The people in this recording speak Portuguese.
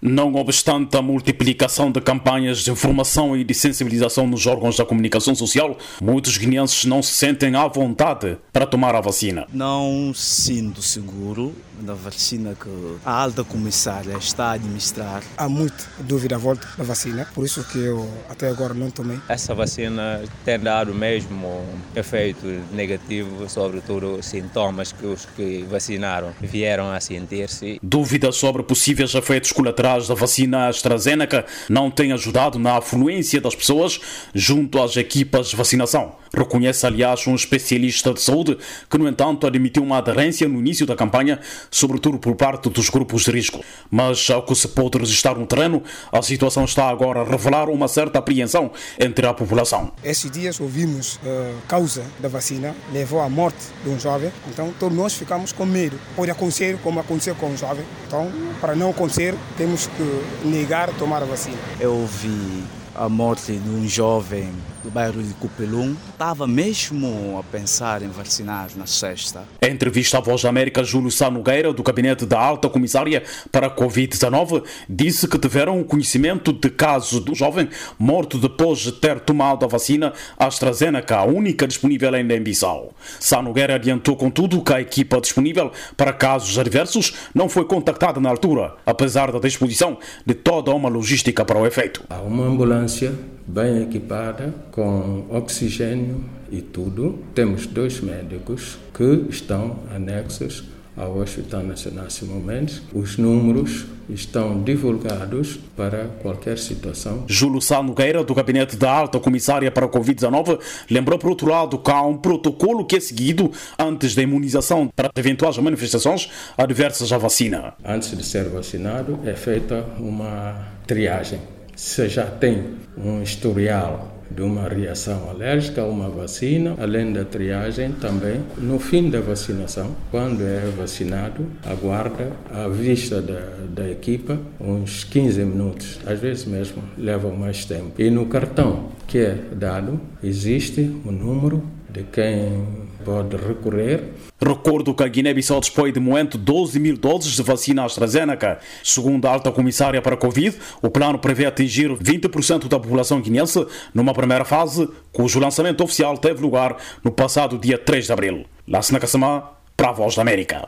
Não obstante a multiplicação de campanhas de informação e de sensibilização nos órgãos da comunicação social, muitos guineenses não se sentem à vontade para tomar a vacina. Não sinto seguro da vacina que a alta comissária está a administrar. Há muita dúvida à volta da vacina, por isso que eu até agora não tomei. Essa vacina tem dado mesmo efeito negativo, sobretudo sintomas que os que vacinaram vieram a sentir-se. Dúvidas sobre possíveis efeitos colaterais da vacina AstraZeneca não têm ajudado na afluência das pessoas junto às equipas de vacinação. Reconhece, aliás, um especialista de saúde que, no entanto, admitiu uma aderência no início da campanha sobretudo por parte dos grupos de risco. Mas, ao que se pôde registrar no terreno, a situação está agora a revelar uma certa apreensão entre a população. Esses dias ouvimos uh, causa da vacina levou à morte de um jovem, então todos nós ficamos com medo. Pode acontecer como aconteceu com um jovem. Então, para não acontecer, temos que negar tomar vacina. Eu ouvi a morte de um jovem do bairro de Cupelum. Estava mesmo a pensar em vacinar na sexta. Em entrevista à Voz da América, Júlio Sá Nogueira, do gabinete da alta comissária para a Covid-19, disse que tiveram conhecimento de casos do jovem morto depois de ter tomado a vacina AstraZeneca, a única disponível ainda em Bissau. Sá Nogueira adiantou, contudo, que a equipa disponível para casos adversos não foi contactada na altura, apesar da disposição de toda uma logística para o efeito. Há uma ambulância bem equipada, com oxigênio e tudo. Temos dois médicos que estão anexos ao Hospital Nacional Simão Mendes. Os números estão divulgados para qualquer situação. Júlio Sá Nogueira, do gabinete da alta comissária para a Covid-19, lembrou, por outro lado, que há um protocolo que é seguido antes da imunização para eventuais manifestações adversas à vacina. Antes de ser vacinado, é feita uma triagem se já tem um historial de uma reação alérgica uma vacina, além da triagem, também no fim da vacinação, quando é vacinado, aguarda a vista da, da equipa uns 15 minutos, às vezes mesmo leva mais tempo. E no cartão que é dado, existe o número de quem pode recorrer. Recordo que a Guiné-Bissau dispõe de momento 12 mil doses de vacina AstraZeneca. Segundo a alta comissária para a Covid, o plano prevê atingir 20% da população guineense numa primeira fase, cujo lançamento oficial teve lugar no passado dia 3 de abril. Lá Nakasama, para a Voz da América.